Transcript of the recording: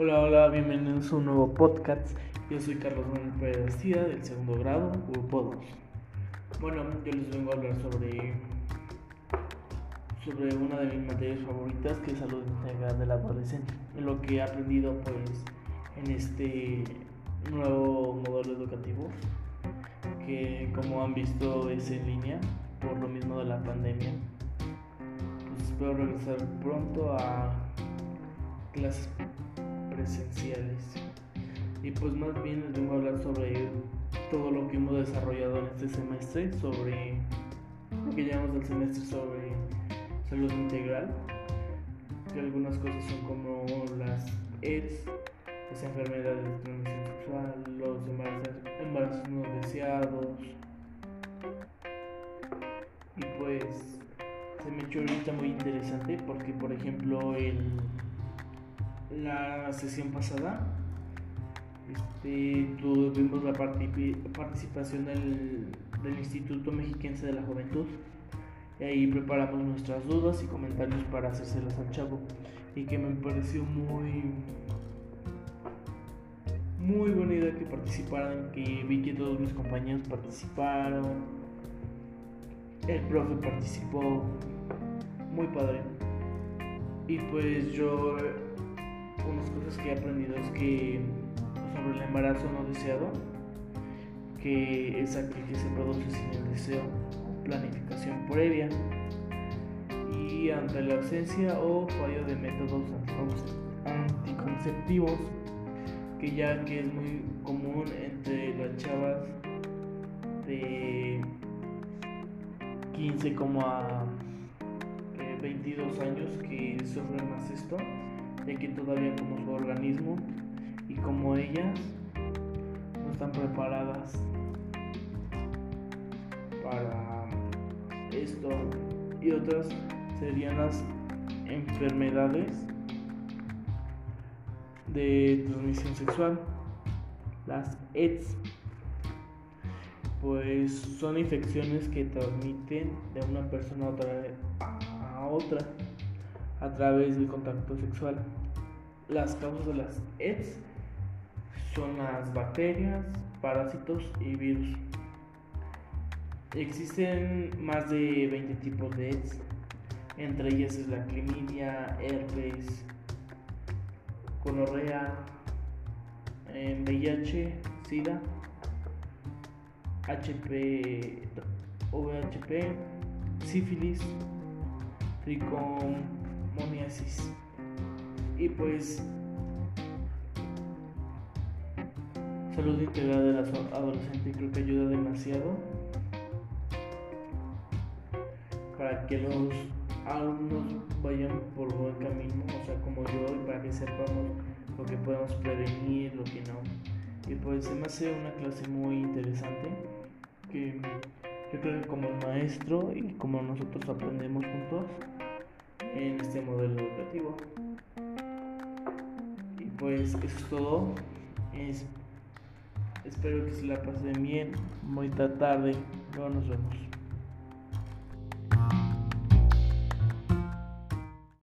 Hola, hola, bienvenidos a un nuevo podcast. Yo soy Carlos Manuel Pérez García del segundo grado, grupo 2. Bueno, yo les vengo a hablar sobre sobre una de mis materias favoritas que es salud integral del adolescente. Lo que he aprendido pues en este nuevo modelo educativo que como han visto es en línea por lo mismo de la pandemia. Pues espero regresar pronto a clases presenciales. Y pues más bien les vengo a hablar sobre todo lo que hemos desarrollado en este semestre, sobre lo que llamamos el semestre sobre salud integral, que algunas cosas son como las AIDS, las enfermedades de transmisión sexual, los embarazos, embarazos no deseados. Y pues se me echó ahorita muy interesante porque por ejemplo el la sesión pasada este, tuvimos la participación del, del, Instituto Mexiquense de la Juventud. Y ahí preparamos nuestras dudas y comentarios para hacérselas al chavo. Y que me pareció muy muy buena que participaran que vi que todos mis compañeros participaron. El profe participó. Muy padre. Y pues yo unas cosas que he aprendido es que sobre el embarazo no deseado, que es aquel que se produce sin el deseo planificación previa y ante la ausencia o fallo de métodos anticonceptivos que ya que es muy común entre las chavas de 15 como a 22 años que sufren más esto de que todavía como su organismo y como ellas no están preparadas para esto y otras serían las enfermedades de transmisión sexual, las AIDS, pues son infecciones que transmiten de una persona a otra, a otra a través del contacto sexual. Las causas de las AIDS son las bacterias, parásitos y virus. Existen más de 20 tipos de AIDS, entre ellas es la clamidia, herpes, gonorrea, VIH, eh, SIDA, HP, VHP, sífilis, tricom moniasis. Y pues salud integral de la adolescente creo que ayuda demasiado para que los alumnos vayan por buen camino, o sea, como yo, y para que sepamos lo que podemos prevenir, lo que no. Y pues se me hace una clase muy interesante que yo creo que como maestro y como nosotros aprendemos juntos, en este modelo educativo. Y pues eso es todo. espero que se la pasen bien. Muy tarde. Luego nos vemos.